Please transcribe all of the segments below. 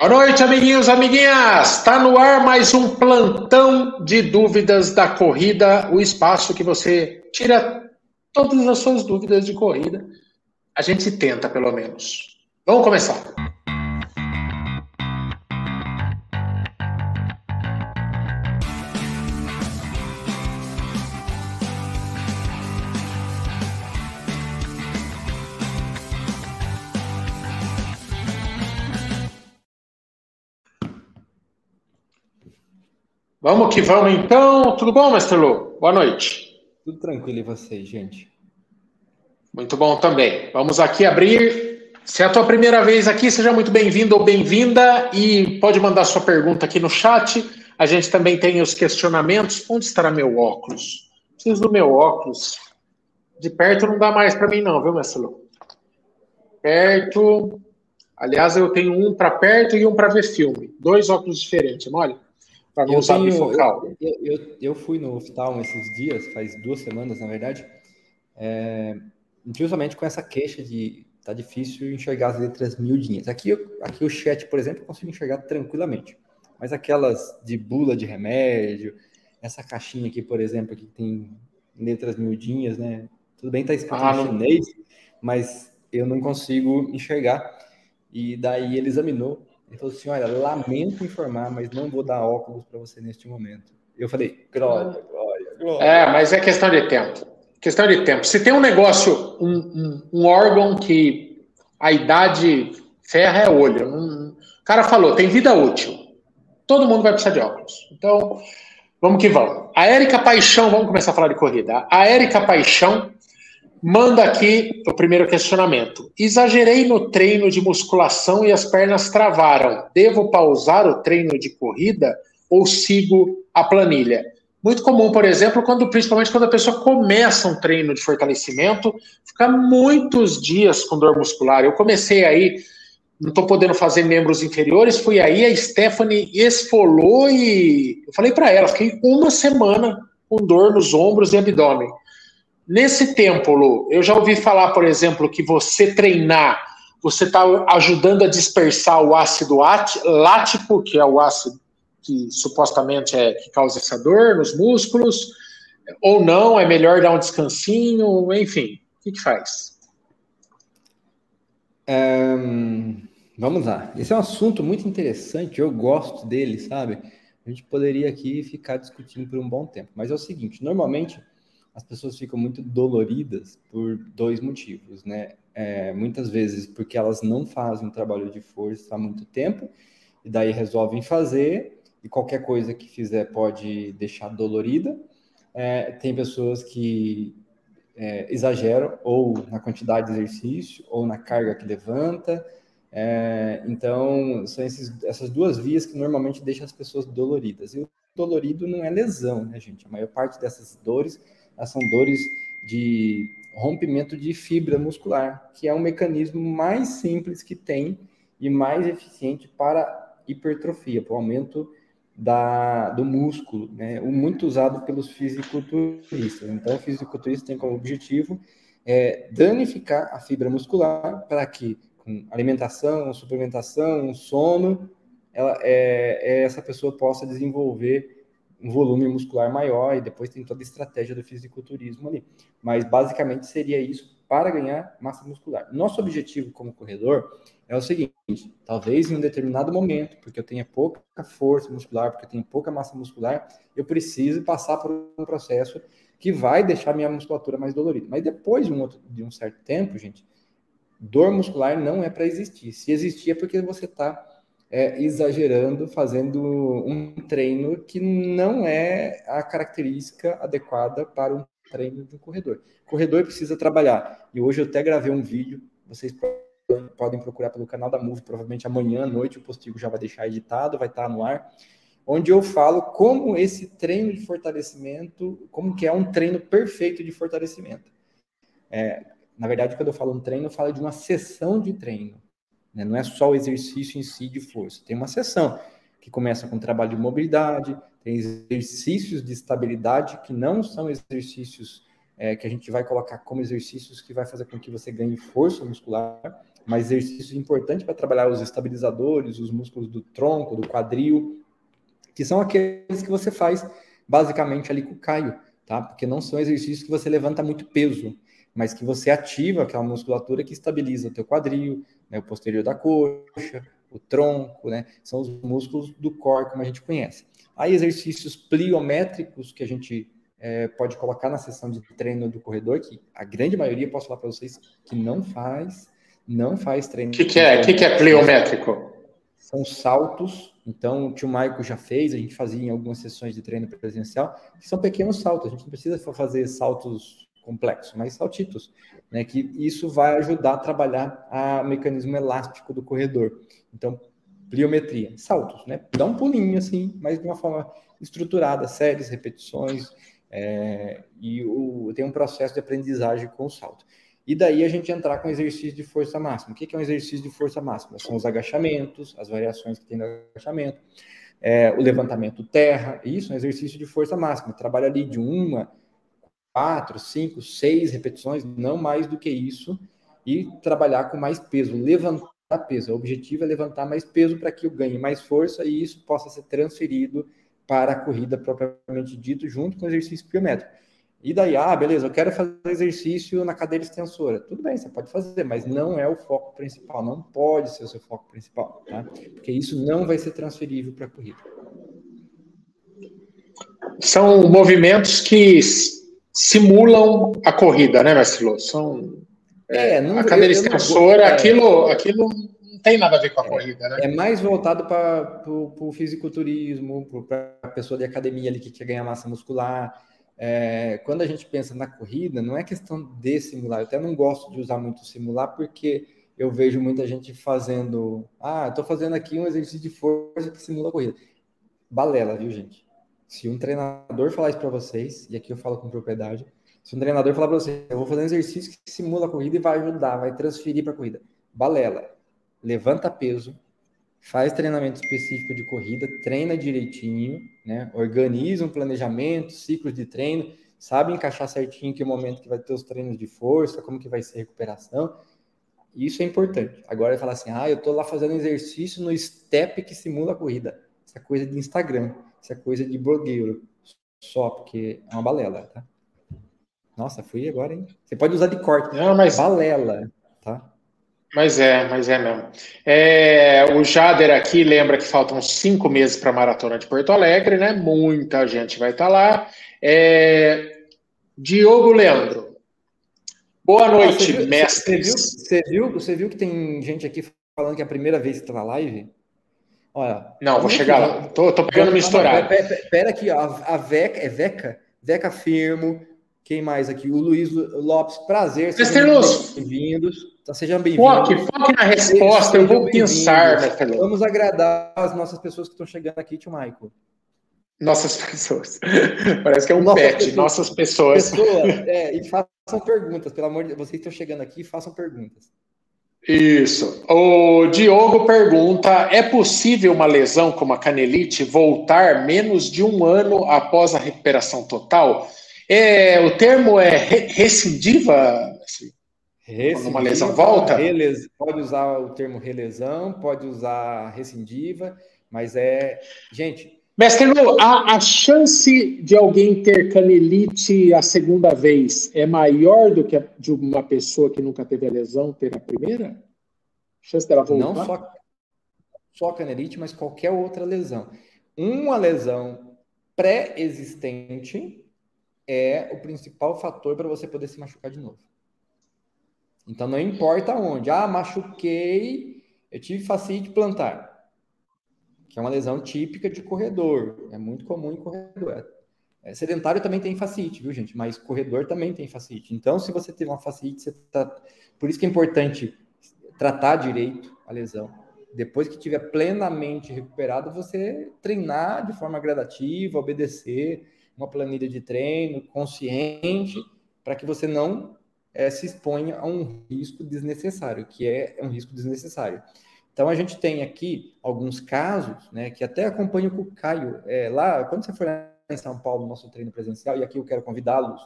Boa noite, amiguinhos, amiguinhas! Está no ar mais um plantão de dúvidas da corrida, o espaço que você tira todas as suas dúvidas de corrida. A gente tenta, pelo menos. Vamos começar. Vamos que vamos então. Tudo bom, Mestre Lu? Boa noite. Tudo tranquilo e vocês, gente? Muito bom também. Vamos aqui abrir. Se é a tua primeira vez aqui, seja muito bem-vindo ou bem-vinda e pode mandar sua pergunta aqui no chat. A gente também tem os questionamentos. Onde estará meu óculos? Preciso do meu óculos. De perto não dá mais para mim não, viu, Mestre Lu? Perto. Aliás, eu tenho um para perto e um para ver filme. Dois óculos diferentes, olha para não eu usar tenho, bifocal. Eu, eu, eu, fui no hospital esses dias, faz duas semanas, na verdade, é, justamente com essa queixa de tá difícil enxergar as letras miudinhas. Aqui, aqui o chat, por exemplo, eu consigo enxergar tranquilamente, mas aquelas de bula de remédio, essa caixinha aqui, por exemplo, que tem letras miudinhas, né? Tudo bem, tá escrito ah, em chinês, mas eu não consigo enxergar. E daí ele examinou ele falou assim: Olha, lamento informar, mas não vou dar óculos para você neste momento. Eu falei: Glória, glória, glória. É, mas é questão de tempo. Questão de tempo. Se tem um negócio, um, um, um órgão que a idade ferra é olho. Um, o cara falou: tem vida útil. Todo mundo vai precisar de óculos. Então, vamos que vamos. A Érica Paixão, vamos começar a falar de corrida. A Érica Paixão Manda aqui o primeiro questionamento. Exagerei no treino de musculação e as pernas travaram. Devo pausar o treino de corrida ou sigo a planilha? Muito comum, por exemplo, quando principalmente quando a pessoa começa um treino de fortalecimento, fica muitos dias com dor muscular. Eu comecei aí, não estou podendo fazer membros inferiores, fui aí, a Stephanie esfolou e eu falei para ela, fiquei uma semana com dor nos ombros e abdômen. Nesse tempo, Lu, eu já ouvi falar, por exemplo, que você treinar, você está ajudando a dispersar o ácido lático, que é o ácido que supostamente é que causa essa dor nos músculos, ou não, é melhor dar um descansinho, enfim, o que, que faz? Um, vamos lá. Esse é um assunto muito interessante, eu gosto dele, sabe? A gente poderia aqui ficar discutindo por um bom tempo, mas é o seguinte: normalmente as pessoas ficam muito doloridas por dois motivos, né? É, muitas vezes porque elas não fazem um trabalho de força há muito tempo, e daí resolvem fazer, e qualquer coisa que fizer pode deixar dolorida. É, tem pessoas que é, exageram ou na quantidade de exercício, ou na carga que levanta. É, então, são esses, essas duas vias que normalmente deixam as pessoas doloridas. E o dolorido não é lesão, né, gente? A maior parte dessas dores são dores de rompimento de fibra muscular, que é um mecanismo mais simples que tem e mais eficiente para hipertrofia, para o aumento da, do músculo, né? O muito usado pelos fisiculturistas. Então, o fisiculturista tem como objetivo é, danificar a fibra muscular para que, com alimentação, suplementação, sono, ela, é, é, essa pessoa possa desenvolver um volume muscular maior e depois tem toda a estratégia do fisiculturismo ali. Mas basicamente seria isso para ganhar massa muscular. Nosso objetivo como corredor é o seguinte: talvez em um determinado momento, porque eu tenha pouca força muscular, porque eu tenho pouca massa muscular, eu preciso passar por um processo que vai deixar minha musculatura mais dolorida. Mas depois de um, outro, de um certo tempo, gente, dor muscular não é para existir. Se existir é porque você está é, exagerando, fazendo um treino que não é a característica adequada para um treino do corredor. O corredor precisa trabalhar. E hoje eu até gravei um vídeo, vocês podem procurar pelo canal da Move, provavelmente amanhã à noite o postigo já vai deixar editado, vai estar no ar, onde eu falo como esse treino de fortalecimento, como que é um treino perfeito de fortalecimento. É, na verdade, quando eu falo um treino, eu falo de uma sessão de treino. Né? Não é só o exercício em si de força. Tem uma sessão que começa com trabalho de mobilidade, tem exercícios de estabilidade que não são exercícios é, que a gente vai colocar como exercícios que vai fazer com que você ganhe força muscular. mas exercícios importantes para trabalhar os estabilizadores, os músculos do tronco, do quadril, que são aqueles que você faz basicamente ali com o Caio, tá? Porque não são exercícios que você levanta muito peso, mas que você ativa aquela musculatura que estabiliza o teu quadril, né, o posterior da coxa, o tronco, né? São os músculos do core, como a gente conhece. Aí exercícios pliométricos que a gente é, pode colocar na sessão de treino do corredor, que a grande maioria, posso falar para vocês, que não faz, não faz treino. O que, que, é? Que, que é pliométrico? São saltos. Então, o tio Maico já fez, a gente fazia em algumas sessões de treino presencial, que são pequenos saltos. A gente não precisa fazer saltos complexos, mas saltitos, né? Que isso vai ajudar a trabalhar o mecanismo elástico do corredor. Então, pliometria, saltos, né? Dá um pulinho assim, mas de uma forma estruturada, séries, repetições, é, e o, tem um processo de aprendizagem com o salto. E daí a gente entrar com exercício de força máxima. O que é um exercício de força máxima? São os agachamentos, as variações que tem no agachamento, é, o levantamento terra, isso é um exercício de força máxima. Trabalha ali de uma, quatro, cinco, seis repetições, não mais do que isso, e trabalhar com mais peso, levantar peso. O objetivo é levantar mais peso para que eu ganhe mais força e isso possa ser transferido para a corrida propriamente dito, junto com o exercício pliométrico. E daí, ah, beleza, eu quero fazer exercício na cadeira extensora. Tudo bem, você pode fazer, mas não é o foco principal, não pode ser o seu foco principal, tá? Porque isso não vai ser transferível para a corrida. São movimentos que simulam a corrida, né, Mestre São é, não, a cadeira extensora, é, aquilo, aquilo não tem nada a ver com a é, corrida, né? É mais voltado para o fisiculturismo, para a pessoa de academia ali que quer ganhar massa muscular. É, quando a gente pensa na corrida, não é questão de simular. Eu até não gosto de usar muito simular, porque eu vejo muita gente fazendo. Ah, estou fazendo aqui um exercício de força que simula a corrida. Balela, viu, gente? Se um treinador falar isso para vocês, e aqui eu falo com propriedade, se um treinador falar para você, eu vou fazer um exercício que simula a corrida e vai ajudar, vai transferir para a corrida. Balela. Levanta peso, faz treinamento específico de corrida, treina direitinho, né? Organiza um planejamento, ciclos de treino, sabe encaixar certinho que momento que vai ter os treinos de força, como que vai ser a recuperação. Isso é importante. Agora falar assim, ah, eu tô lá fazendo exercício no step que simula a corrida. Isso é coisa de Instagram, isso é coisa de blogueiro. Só porque é uma balela, tá? Nossa, fui agora, hein? Você pode usar de corte. Não, mas... Balela, tá? Mas é, mas é mesmo. É, o Jader aqui lembra que faltam cinco meses para a Maratona de Porto Alegre, né? Muita gente vai estar tá lá. É, Diogo Leandro. Boa noite, ah, você mestres. Você viu, você, viu, você viu que tem gente aqui falando que é a primeira vez que está na live? Olha. Não, vou chegar lá. Tô, tô pegando minha história. Pera, aqui, ó. A Veca, é Veca? Veca Firmo, quem mais aqui? O Luiz Lopes, prazer. Sejam bem-vindos. Então, sejam bem-vindos. Foque, foque na resposta, eu vou pensar, Vamos agradar as nossas pessoas que estão chegando aqui, tio Maico. Nossas pessoas. Parece que é um nossas pet, pessoas. nossas pessoas. pessoas é, e façam perguntas, pelo amor de Deus. Vocês estão chegando aqui, façam perguntas. Isso. O Diogo pergunta: é possível uma lesão como a canelite voltar menos de um ano após a recuperação total? É, o termo é recidiva? Assim, recidiva uma lesão volta? Pode usar o termo relesão, pode usar recidiva, mas é. Gente. Mestre Lu, a, a chance de alguém ter canelite a segunda vez é maior do que a de uma pessoa que nunca teve a lesão ter a primeira? A chance dela voltar? Não só, só canelite, mas qualquer outra lesão. Uma lesão pré-existente é o principal fator para você poder se machucar de novo. Então não importa onde. Ah, machuquei, eu tive facite plantar, que é uma lesão típica de corredor. É muito comum em corredor. É, sedentário também tem facite, viu, gente? Mas corredor também tem facite. Então, se você teve uma facite, você tá. Por isso que é importante tratar direito a lesão. Depois que tiver plenamente recuperado, você treinar de forma gradativa, obedecer uma planilha de treino consciente para que você não é, se exponha a um risco desnecessário, que é um risco desnecessário. Então a gente tem aqui alguns casos, né, que até acompanho com o Caio é, lá, quando você for em São Paulo, nosso treino presencial, e aqui eu quero convidá-los,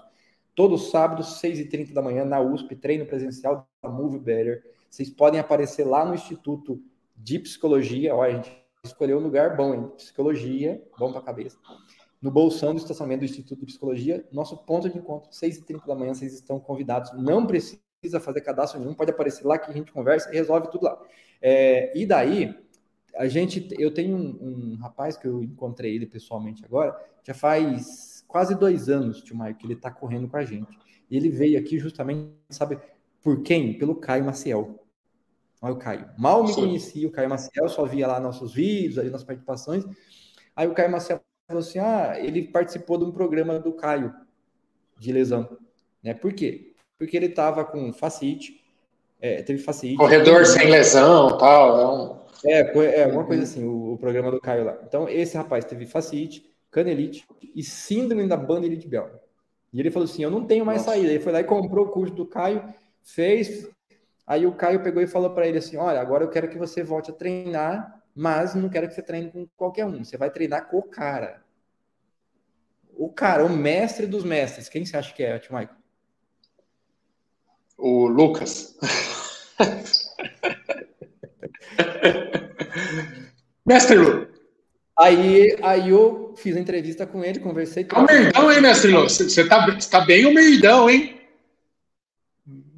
todo sábado, 6h30 da manhã, na USP, treino presencial da Move Better. Vocês podem aparecer lá no Instituto de Psicologia. Olha, a gente escolheu um lugar bom, hein? Psicologia, bom para a cabeça. No bolsão do estacionamento do Instituto de Psicologia, nosso ponto de encontro, 6h30 da manhã, vocês estão convidados. Não precisa fazer cadastro nenhum, pode aparecer lá que a gente conversa e resolve tudo lá. É, e daí, a gente, eu tenho um, um, rapaz que eu encontrei ele pessoalmente agora, já faz quase dois anos, tio Maio, que ele está correndo com a gente. E ele veio aqui justamente, sabe, por quem? Pelo Caio Maciel. Olha o Caio. Mal me Sim. conhecia o Caio Maciel, só via lá nossos vídeos, ali nas participações. Aí o Caio Maciel falou assim: ah, ele participou de um programa do Caio de lesão. Né? Por quê? Porque ele estava com facite, é, teve facite. Corredor teve... sem lesão tal. É, um... é, é uma coisa assim, o, o, programa do Caio lá. Então, esse rapaz teve facite, canelite e síndrome da banda Bell. E ele falou assim: Eu não tenho mais Nossa. saída. Ele foi lá e comprou o curso do Caio, fez, Aí o Caio pegou e falou para ele assim: Olha, agora eu quero que você volte a treinar, mas não quero que você treine com qualquer um. Você vai treinar com o cara. O cara, o mestre dos mestres. Quem você acha que é, Tio Michael? O Lucas. mestre Lu. Aí, aí eu fiz a entrevista com ele, conversei. Tá humildão, hein, mestre Lu? Você tá, tá bem humildão, hein?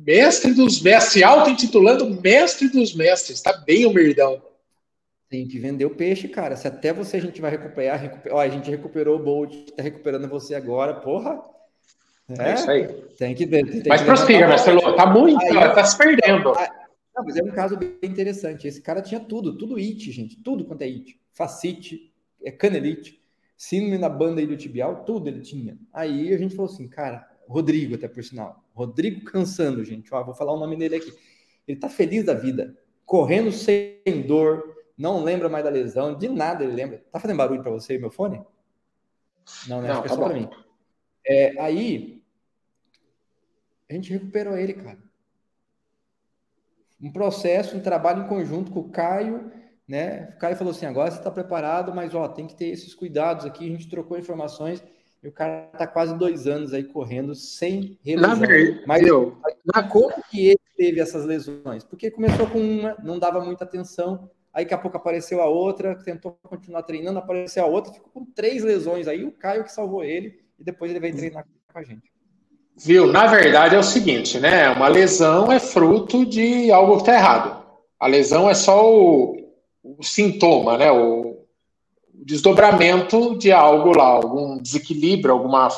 mestre dos mestres, se auto-intitulando mestre dos mestres, tá bem humildão. Tem que vender o peixe, cara. Se até você a gente vai recuperar, recuper... Ó, a gente recuperou o Bolt, tá recuperando você agora, porra. É, é isso aí. Tem que ver. Mas prossiga, mestre Lô, tá muito, aí, tá se perdendo. Não, mas é um caso bem interessante. Esse cara tinha tudo, tudo it, gente, tudo quanto é it. Facite, é canelite, síndrome na banda aí do tibial, tudo ele tinha. Aí a gente falou assim, cara, Rodrigo, até por sinal. Rodrigo Cansando, gente. Ó, vou falar o nome dele aqui. Ele tá feliz da vida, correndo sem dor, não lembra mais da lesão, de nada ele lembra. Tá fazendo barulho para você, meu fone? Não, né? Não, Acho que é tá só para mim. É, aí, a gente recuperou ele, cara. Um processo, um trabalho em conjunto com o Caio, né? O Caio falou assim: agora você está preparado, mas ó, tem que ter esses cuidados aqui. A gente trocou informações e o cara tá quase dois anos aí correndo sem revisão. Mas eu, na como que ele teve essas lesões? Porque começou com uma, não dava muita atenção, aí daqui a pouco apareceu a outra, tentou continuar treinando, apareceu a outra, ficou com três lesões aí, o Caio que salvou ele, e depois ele veio treinar com a gente. Viu? Na verdade é o seguinte, né? Uma lesão é fruto de algo que está errado. A lesão é só o, o sintoma, né? O, desdobramento de algo lá, algum desequilíbrio, alguma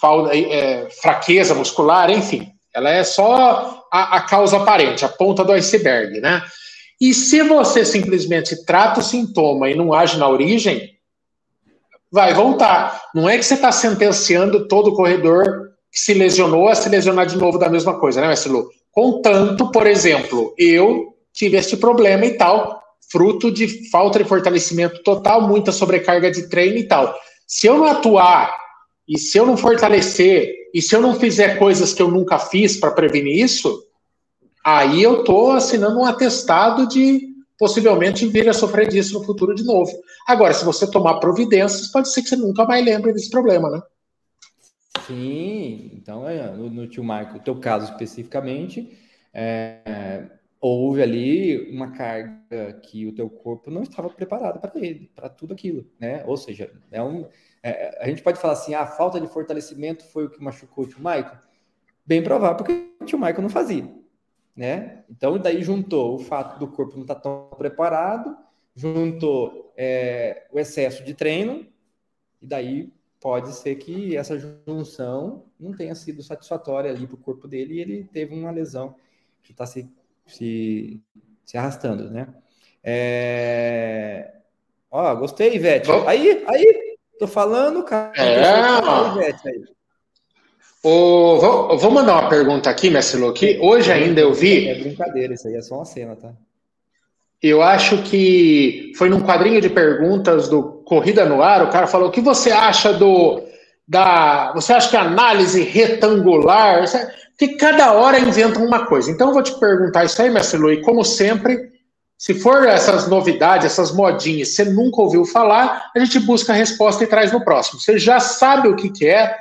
falda, é, fraqueza muscular, enfim. Ela é só a, a causa aparente, a ponta do iceberg, né? E se você simplesmente trata o sintoma e não age na origem, vai voltar. Não é que você está sentenciando todo corredor que se lesionou a se lesionar de novo da mesma coisa, né, Lu? Contanto, por exemplo, eu tive este problema e tal, fruto de falta de fortalecimento total, muita sobrecarga de treino e tal. Se eu não atuar e se eu não fortalecer e se eu não fizer coisas que eu nunca fiz para prevenir isso, aí eu estou assinando um atestado de possivelmente vir a sofrer disso no futuro de novo. Agora, se você tomar providências, pode ser que você nunca mais lembre desse problema, né? Sim, então é, no, no tio o teu caso especificamente, é, houve ali uma carga que o teu corpo não estava preparado para ele, para tudo aquilo, né? Ou seja, é um, é, a gente pode falar assim, ah, a falta de fortalecimento foi o que machucou o tio Michael. Bem provável, porque o tio Michael não fazia, né? Então, daí juntou o fato do corpo não estar tá tão preparado, juntou é, o excesso de treino, e daí pode ser que essa junção não tenha sido satisfatória ali para o corpo dele e ele teve uma lesão que está se se, se arrastando, né? É... Ó, gostei, Ivete. Aí, aí, tô falando, cara. É, Ivete, aí. O, vou, vou, mandar uma pergunta aqui, Mestre Lu, que hoje ainda eu vi. É brincadeira, isso aí é só uma cena, tá? Eu acho que foi num quadrinho de perguntas do Corrida no Ar, o cara falou: o que você acha do. Da, você acha que a análise retangular. Porque cada hora inventam uma coisa. Então eu vou te perguntar isso aí, mestre Lu, e como sempre, se for essas novidades, essas modinhas, você nunca ouviu falar, a gente busca a resposta e traz no próximo. Você já sabe o que, que é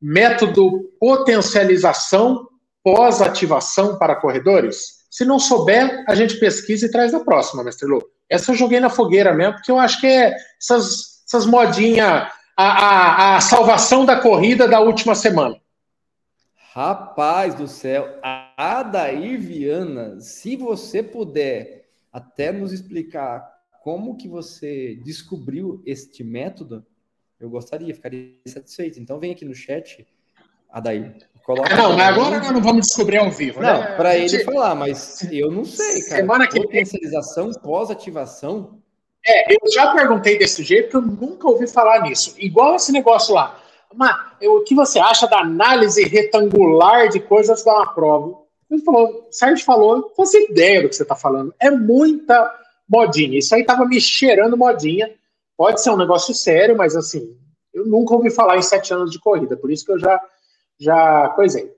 método potencialização pós-ativação para corredores? Se não souber, a gente pesquisa e traz da próxima, mestre Lu. Essa eu joguei na fogueira mesmo, porque eu acho que é essas, essas modinhas, a, a, a salvação da corrida da última semana. Rapaz do céu, Adair Viana, se você puder até nos explicar como que você descobriu este método, eu gostaria, ficaria satisfeito. Então vem aqui no chat, Adair. Coloca não, mas agora nós não vamos descobrir ao vivo, não, né? Para ele falar, mas eu não sei, cara. Semana que Potencialização pós-ativação. É, eu já perguntei desse jeito, eu nunca ouvi falar nisso. Igual esse negócio lá. Mas, o que você acha da análise retangular de coisas da uma prova? Ele falou, o Sérgio falou, não faço ideia do que você está falando. É muita modinha. Isso aí tava me cheirando modinha. Pode ser um negócio sério, mas assim, eu nunca ouvi falar em sete anos de corrida, por isso que eu já, já coisei.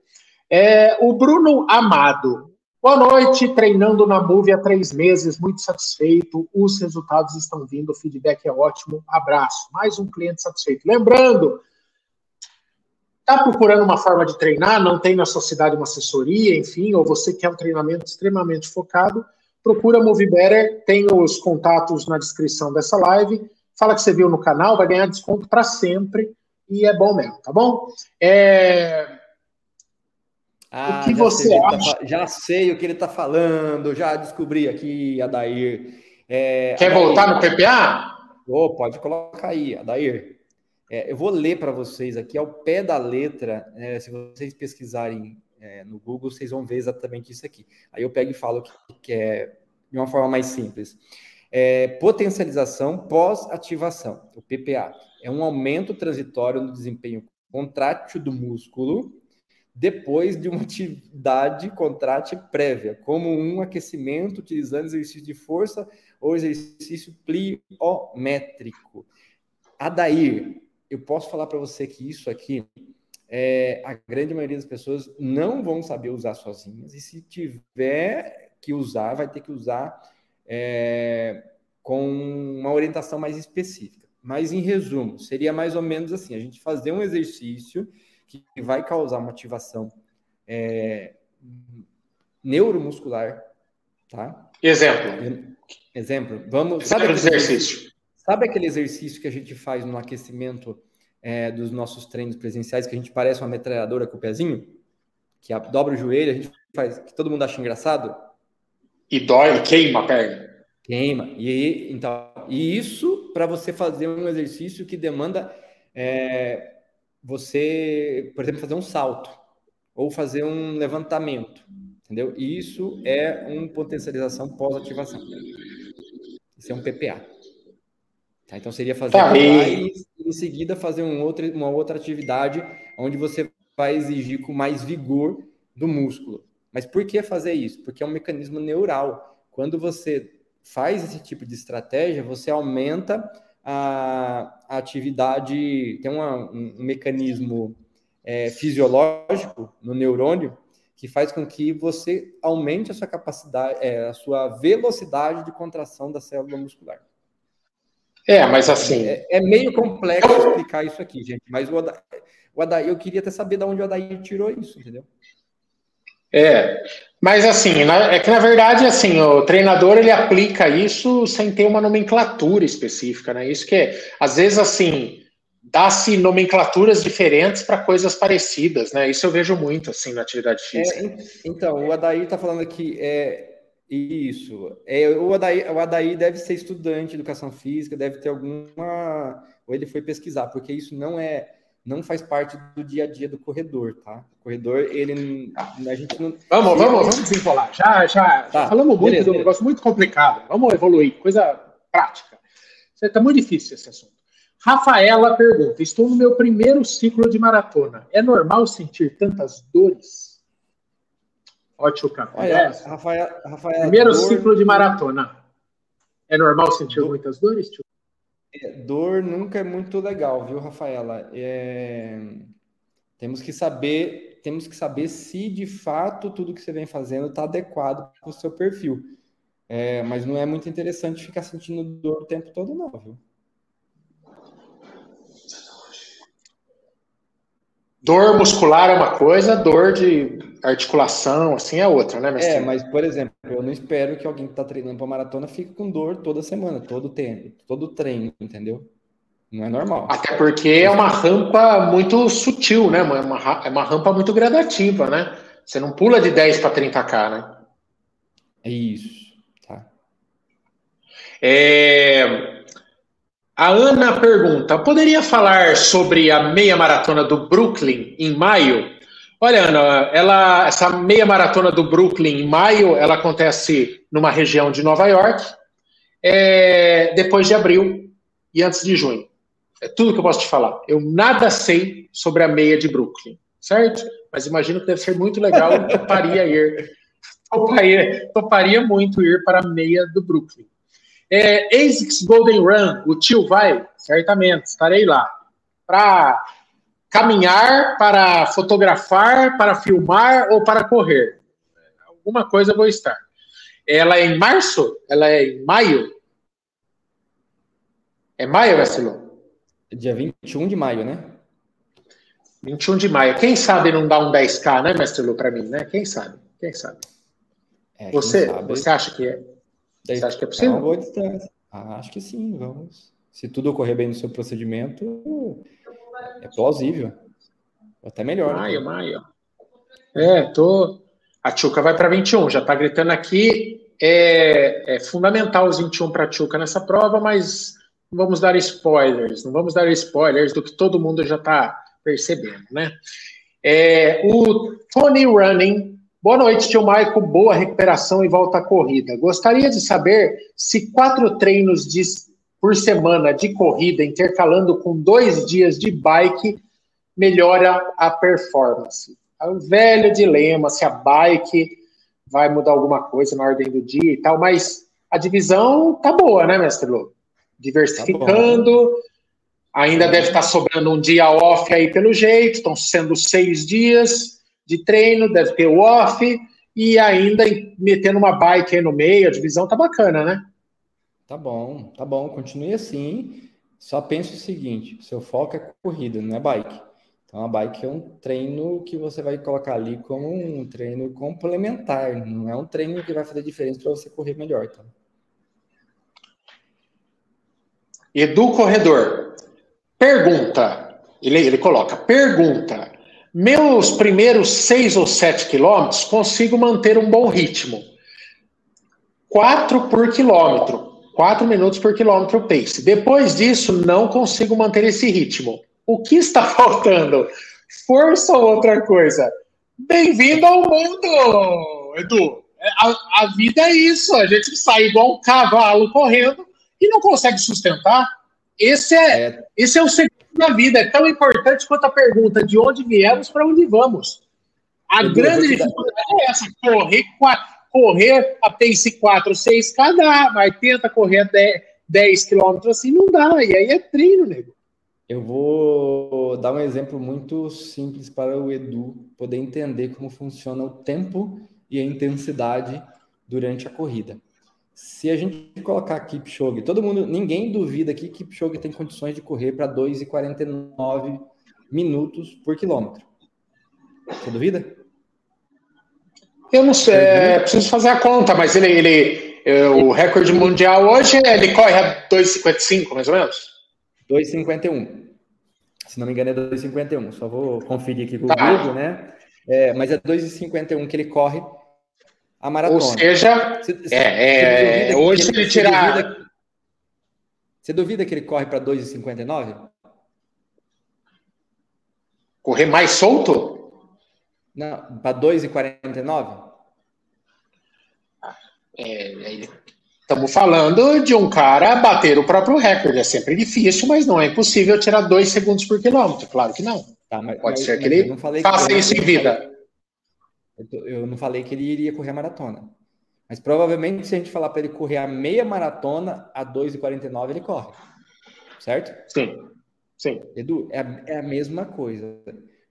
É, o Bruno Amado. Boa noite, treinando na Move há três meses, muito satisfeito. Os resultados estão vindo, o feedback é ótimo. Abraço. Mais um cliente satisfeito. Lembrando, Está procurando uma forma de treinar, não tem na sua cidade uma assessoria, enfim, ou você quer um treinamento extremamente focado, procura Move Better, tem os contatos na descrição dessa live, fala que você viu no canal, vai ganhar desconto para sempre, e é bom mesmo, tá bom? É... Ah, o que você sei acha? Tá, já sei o que ele está falando, já descobri aqui, Adair. É, Quer Adair, voltar no PPA? Oh, pode colocar aí, Adair. É, eu vou ler para vocês aqui ao pé da letra. É, se vocês pesquisarem é, no Google, vocês vão ver exatamente isso aqui. Aí eu pego e falo que, que é de uma forma mais simples. É, potencialização pós-ativação, o PPA. É um aumento transitório no desempenho contrátil do músculo depois de uma atividade contrátil prévia, como um aquecimento utilizando exercício de força ou exercício pliométrico. Adair, eu posso falar para você que isso aqui, é, a grande maioria das pessoas não vão saber usar sozinhas, e se tiver que usar, vai ter que usar é, com uma orientação mais específica. Mas, em resumo, seria mais ou menos assim: a gente fazer um exercício que vai causar uma ativação é, neuromuscular, tá? Exemplo. Exemplo. Vamos. Sabe exercício. Sabe aquele exercício que a gente faz no aquecimento é, dos nossos treinos presenciais, que a gente parece uma metralhadora com o pezinho? Que dobra o joelho, a gente faz, que todo mundo acha engraçado? E dói, queima a perna. Queima. E, então, e isso para você fazer um exercício que demanda é, você, por exemplo, fazer um salto ou fazer um levantamento, entendeu? Isso é uma potencialização pós-ativação. Isso é um PPA. Tá? Então seria fazer tá, e... e em seguida fazer um outro, uma outra atividade onde você vai exigir com mais vigor do músculo. Mas por que fazer isso? Porque é um mecanismo neural. Quando você faz esse tipo de estratégia, você aumenta a, a atividade, tem uma, um, um, mecanismo é, fisiológico no neurônio que faz com que você aumente a sua capacidade, é, a sua velocidade de contração da célula muscular. É, mas assim. É, é meio complexo explicar isso aqui, gente. Mas o Adair, o Adair, eu queria até saber de onde o Adair tirou isso, entendeu? É, mas assim, é que na verdade, assim, o treinador ele aplica isso sem ter uma nomenclatura específica, né? Isso que é, às vezes, assim, dá-se nomenclaturas diferentes para coisas parecidas, né? Isso eu vejo muito, assim, na atividade é, física. É, então, o Adair está falando aqui, é, isso. É, o, Adair, o Adair deve ser estudante de educação física, deve ter alguma. Ou ele foi pesquisar, porque isso não é. Não faz parte do dia a dia do corredor, tá? O corredor, ele. A gente não. Vamos, vamos, vamos desenrolar. Já, já, tá. já falamos muito beleza, de um negócio muito complicado. Vamos evoluir, coisa prática. Está muito difícil esse assunto. Rafaela pergunta: Estou no meu primeiro ciclo de maratona. É normal sentir tantas dores? Ótimo, cara. Olha, Rafael, Rafael, Primeiro dor... ciclo de maratona. É normal sentir dor... muitas dores, tio? Dor nunca é muito legal, viu, Rafaela? É... Temos que saber, temos que saber se de fato tudo que você vem fazendo está adequado para o seu perfil. É, mas não é muito interessante ficar sentindo dor o tempo todo, não, viu? Dor muscular é uma coisa, dor de articulação, assim, é outra, né, mestre? É, mas, por exemplo, eu não espero que alguém que está treinando para maratona fique com dor toda semana, todo treino, todo treino, entendeu? Não é normal. Até porque é uma rampa muito sutil, né? É uma, é uma rampa muito gradativa, né? Você não pula de 10 para 30k, né? É isso. Tá. É... A Ana pergunta: poderia falar sobre a meia maratona do Brooklyn em maio? Olha, Ana, ela, essa meia maratona do Brooklyn em maio, ela acontece numa região de Nova York, é, depois de abril e antes de junho. É tudo que eu posso te falar. Eu nada sei sobre a meia de Brooklyn, certo? Mas imagino que deve ser muito legal. Eu toparia ir. Toparia, toparia muito ir para a meia do Brooklyn. É, ASICS Golden Run, o tio vai? Certamente, estarei lá. Para caminhar, para fotografar, para filmar ou para correr. Alguma coisa eu vou estar. Ela é em março? Ela é em maio? É maio, Vacilão? Dia 21 de maio, né? 21 de maio. Quem sabe não dá um 10K, né, Mestre Lu, para mim, né? Quem sabe? Quem sabe? É, você, sabe. você acha que é? Você acha que é possível? É uma boa distância. Ah, acho que sim, vamos. Se tudo ocorrer bem no seu procedimento, é plausível. Até melhor. Maio, né? maio. É, tô. A Tchuca vai para 21, já está gritando aqui. É, é, fundamental os 21 para a Tchuca nessa prova, mas não vamos dar spoilers, não vamos dar spoilers do que todo mundo já está percebendo, né? É, o Tony Running Boa noite, tio Maico. Boa recuperação e volta à corrida. Gostaria de saber se quatro treinos de, por semana de corrida, intercalando com dois dias de bike, melhora a performance. É um velho dilema se a bike vai mudar alguma coisa na ordem do dia e tal, mas a divisão tá boa, né, mestre Lô? Diversificando, tá ainda deve estar tá sobrando um dia off aí pelo jeito, estão sendo seis dias de treino, deve ter o off e ainda metendo uma bike aí no meio, a divisão tá bacana, né? Tá bom, tá bom, continue assim. Só pensa o seguinte: seu foco é corrida, não é bike. Então a bike é um treino que você vai colocar ali como um treino complementar, não é um treino que vai fazer diferença para você correr melhor, tá? Edu Corredor, pergunta, ele, ele coloca, pergunta, meus primeiros seis ou sete quilômetros consigo manter um bom ritmo. Quatro por quilômetro. Quatro minutos por quilômetro pace. Depois disso, não consigo manter esse ritmo. O que está faltando? Força ou outra coisa? Bem-vindo ao mundo, Edu. A, a, vida é isso. A gente sai igual um cavalo correndo e não consegue sustentar. Esse é, é. Esse é o segredo na vida é tão importante quanto a pergunta de onde viemos para onde vamos. A eu grande dificuldade é essa: correr, correr a pace 4, 6 cada, mas tenta correr a 10, 10 quilômetros assim, não dá. E aí é treino, nego. Eu vou dar um exemplo muito simples para o Edu poder entender como funciona o tempo e a intensidade durante a corrida. Se a gente colocar Kipchoge, todo mundo, ninguém duvida que Kipchoge tem condições de correr para 2,49 minutos por quilômetro. Você duvida? Eu não sei, é, preciso fazer a conta, mas ele, ele é, o recorde mundial hoje, ele corre a 2,55 mais ou menos? 2,51. Se não me engano, é 2,51. Só vou conferir aqui com tá. o Google, né? É, mas é 2,51 que ele corre a maratona. Ou seja, você, é, é, hoje se ele tirar. Você duvida, você duvida que ele corre para 2,59? Correr mais solto? Não, para 2,49? É, estamos falando de um cara bater o próprio recorde. É sempre difícil, mas não é impossível tirar dois segundos por quilômetro. Claro que não. Tá, mas, Pode mas, ser que ele faça isso em vida. Eu não falei que ele iria correr a maratona. Mas provavelmente, se a gente falar para ele correr a meia maratona a 2,49, ele corre. Certo? Sim. Sim. Edu, é a, é a mesma coisa.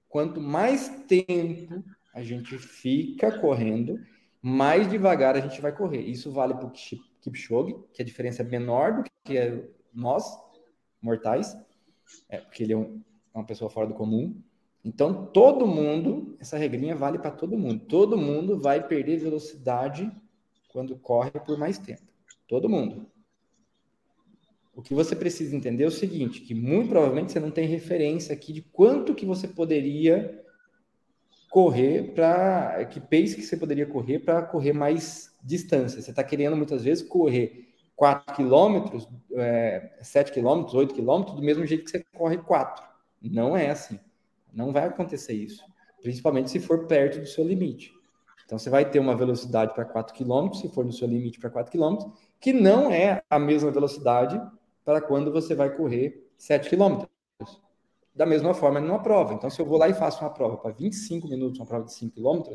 Quanto mais tempo a gente fica correndo, mais devagar a gente vai correr. Isso vale para o Kipchoge, que a diferença é menor do que nós, mortais, é, porque ele é, um, é uma pessoa fora do comum. Então, todo mundo, essa regrinha vale para todo mundo. Todo mundo vai perder velocidade quando corre por mais tempo. Todo mundo. O que você precisa entender é o seguinte, que muito provavelmente você não tem referência aqui de quanto que você poderia correr para que pace que você poderia correr para correr mais distância. Você está querendo muitas vezes correr 4 quilômetros, é, 7 quilômetros, 8 quilômetros, do mesmo jeito que você corre 4. Não é assim. Não vai acontecer isso. Principalmente se for perto do seu limite. Então você vai ter uma velocidade para 4 km, se for no seu limite para 4 km, que não é a mesma velocidade para quando você vai correr 7 km. Da mesma forma numa prova. Então, se eu vou lá e faço uma prova para 25 minutos, uma prova de 5 km,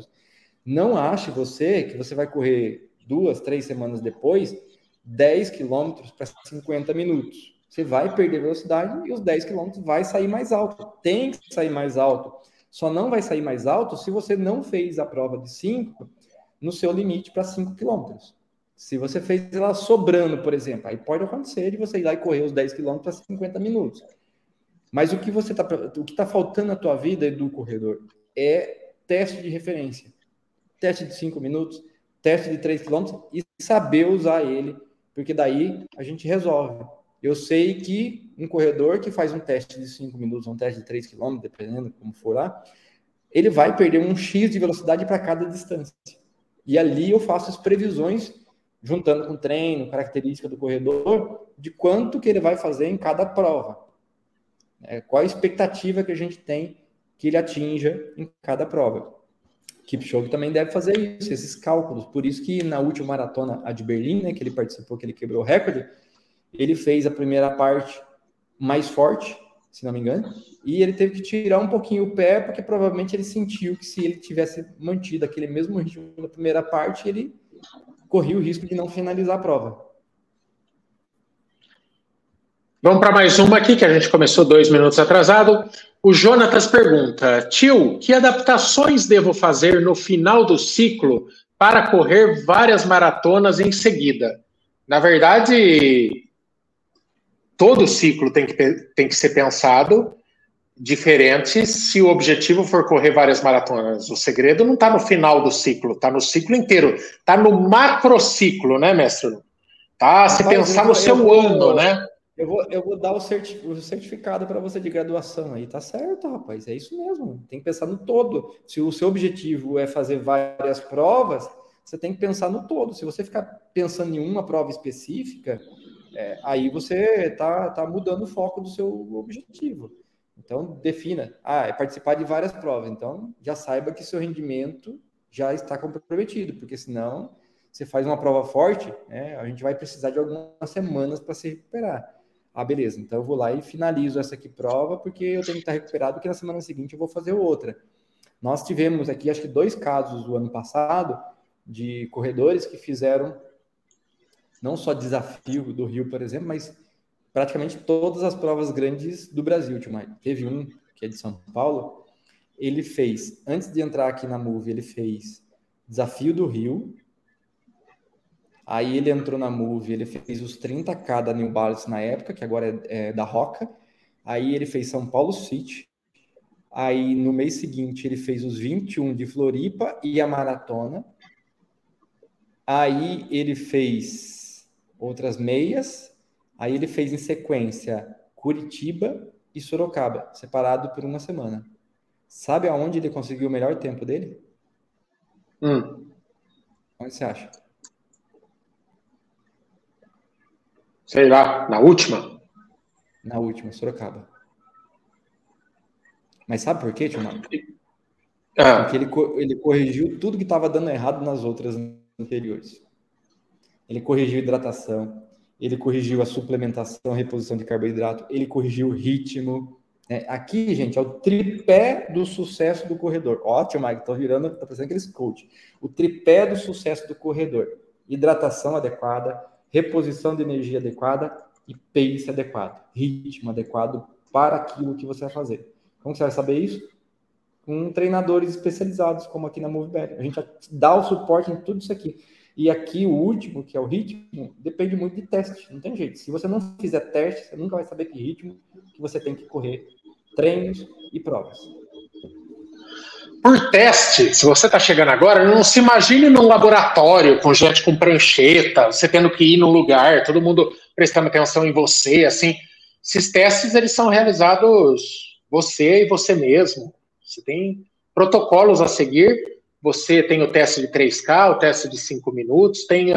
não ache você que você vai correr duas, três semanas depois 10 km para 50 minutos. Você vai perder velocidade e os 10 km vai sair mais alto. Tem que sair mais alto. Só não vai sair mais alto se você não fez a prova de 5 no seu limite para 5 km. Se você fez ela sobrando, por exemplo, aí pode acontecer de você ir lá e correr os 10 km para 50 minutos. Mas o que você tá, o que está faltando na tua vida do corredor é teste de referência. Teste de 5 minutos, teste de 3 km e saber usar ele, porque daí a gente resolve. Eu sei que um corredor que faz um teste de 5 minutos, um teste de 3 km, dependendo como for lá, ele vai perder um X de velocidade para cada distância. E ali eu faço as previsões juntando com treino, característica do corredor, de quanto que ele vai fazer em cada prova. É, qual a expectativa que a gente tem que ele atinja em cada prova. Kipchoge também deve fazer isso, esses cálculos. Por isso que na última maratona, a de Berlim, né, que ele participou, que ele quebrou o recorde, ele fez a primeira parte mais forte, se não me engano, e ele teve que tirar um pouquinho o pé, porque provavelmente ele sentiu que se ele tivesse mantido aquele mesmo ritmo na primeira parte, ele corria o risco de não finalizar a prova. Vamos para mais uma aqui, que a gente começou dois minutos atrasado. O Jonatas pergunta: Tio, que adaptações devo fazer no final do ciclo para correr várias maratonas em seguida? Na verdade, todo ciclo tem que, tem que ser pensado diferente se o objetivo for correr várias maratonas. O segredo não está no final do ciclo, está no ciclo inteiro, está no macrociclo, né, mestre? Tá, se pensar no seu vou, ano, né? Eu vou, eu vou dar o, certificado para você de graduação aí, tá certo, rapaz, é isso mesmo. Tem que pensar no todo. Se o seu objetivo é fazer várias provas, você tem que pensar no todo. Se você ficar pensando em uma prova específica, é, aí você tá, tá mudando o foco do seu objetivo. Então, defina. Ah, é participar de várias provas. Então, já saiba que seu rendimento já está comprometido, porque senão você faz uma prova forte, né, a gente vai precisar de algumas semanas para se recuperar. Ah, beleza. Então, eu vou lá e finalizo essa aqui prova, porque eu tenho que estar recuperado, porque na semana seguinte eu vou fazer outra. Nós tivemos aqui, acho que dois casos do ano passado, de corredores que fizeram não só desafio do Rio, por exemplo, mas praticamente todas as provas grandes do Brasil, Tio Mike. Teve um, que é de São Paulo, ele fez, antes de entrar aqui na Move, ele fez Desafio do Rio, aí ele entrou na Move, ele fez os 30K da New Balance na época, que agora é, é da Roca, aí ele fez São Paulo City, aí no mês seguinte ele fez os 21 de Floripa e a Maratona, aí ele fez outras meias. Aí ele fez em sequência Curitiba e Sorocaba, separado por uma semana. Sabe aonde ele conseguiu o melhor tempo dele? Hum. Onde você acha? Sei lá, na última? Na última, Sorocaba. Mas sabe por quê, tio Marco? Ah. Porque ele, ele corrigiu tudo que estava dando errado nas outras anteriores ele corrigiu hidratação, ele corrigiu a suplementação, a reposição de carboidrato, ele corrigiu o ritmo. Né? Aqui, gente, é o tripé do sucesso do corredor. Ótimo, Mike, tô virando, tá parecendo aqueles coach. O tripé do sucesso do corredor. Hidratação adequada, reposição de energia adequada e pace adequado, ritmo adequado para aquilo que você vai fazer. Como você vai saber isso? Com treinadores especializados, como aqui na MoveBet. A gente dá o suporte em tudo isso aqui. E aqui o último, que é o ritmo, depende muito de teste, não tem jeito. Se você não fizer teste, você nunca vai saber que ritmo que você tem que correr, treinos e provas. por teste, se você está chegando agora, não se imagine num laboratório com gente com prancheta, você tendo que ir num lugar, todo mundo prestando atenção em você, assim. Esses testes, eles são realizados você e você mesmo. Você tem protocolos a seguir, você tem o teste de 3K, o teste de 5 minutos, tem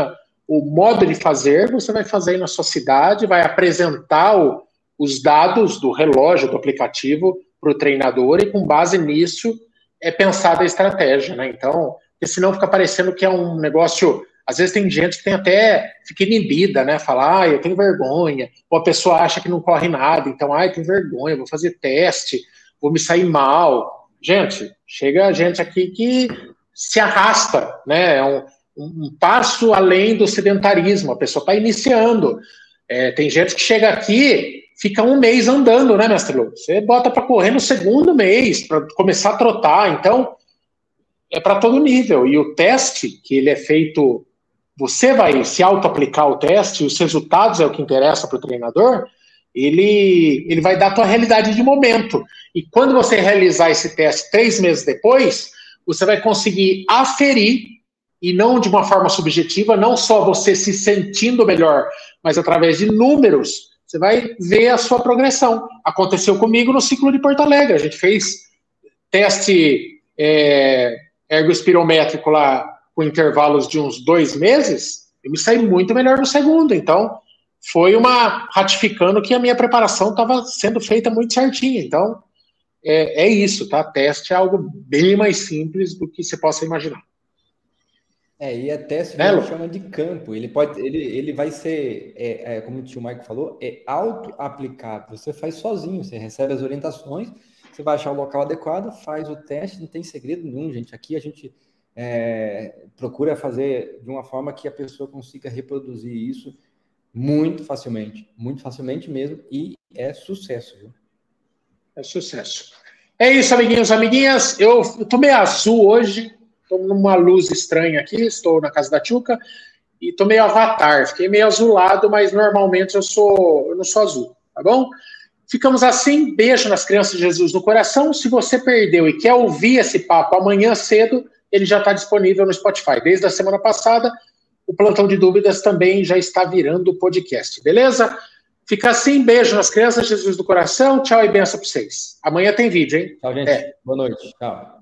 o modo de fazer, você vai fazer aí na sua cidade, vai apresentar o, os dados do relógio, do aplicativo, para o treinador, e com base nisso é pensada a estratégia, né? Então, porque senão fica parecendo que é um negócio. Às vezes tem gente que tem até, fica inibida, né? Falar, ah, eu tenho vergonha. Ou a pessoa acha que não corre nada, então, ah, eu tenho vergonha, vou fazer teste, vou me sair mal. Gente, chega gente aqui que se arrasta, né? É um, um passo além do sedentarismo, a pessoa está iniciando. É, tem gente que chega aqui fica um mês andando, né, mestre Lu? Você bota para correr no segundo mês, para começar a trotar. Então, é para todo nível. E o teste, que ele é feito, você vai se auto-aplicar o teste, os resultados é o que interessa para o treinador, ele, ele vai dar a tua realidade de momento. E quando você realizar esse teste três meses depois, você vai conseguir aferir, e não de uma forma subjetiva, não só você se sentindo melhor, mas através de números, você vai ver a sua progressão. Aconteceu comigo no ciclo de Porto Alegre. A gente fez teste é, ergospirométrico lá com intervalos de uns dois meses. Eu me saí muito melhor no segundo. Então, foi uma ratificando que a minha preparação estava sendo feita muito certinha. Então, é, é isso, tá? Teste é algo bem mais simples do que você possa imaginar. É, e até se é, chama de campo. Ele pode, ele, ele vai ser, é, é, como o tio Mike falou, é auto-aplicável. Você faz sozinho, você recebe as orientações, você vai achar o local adequado, faz o teste, não tem segredo nenhum, gente. Aqui a gente é, procura fazer de uma forma que a pessoa consiga reproduzir isso muito facilmente, muito facilmente mesmo, e é sucesso, viu? É sucesso. É isso, amiguinhos, amiguinhas. Eu, tô meio azul hoje, estou numa luz estranha aqui, estou na casa da Tchuca e estou meio avatar, fiquei meio azulado, mas normalmente eu sou, eu não sou azul, tá bom? Ficamos assim, beijo nas crianças de Jesus no coração. Se você perdeu e quer ouvir esse papo amanhã cedo, ele já está disponível no Spotify. Desde a semana passada, o plantão de dúvidas também já está virando podcast, beleza? Fica assim, beijo nas crianças, Jesus do coração, tchau e benção para vocês. Amanhã tem vídeo, hein? Tchau, gente. É. Boa noite. Tchau.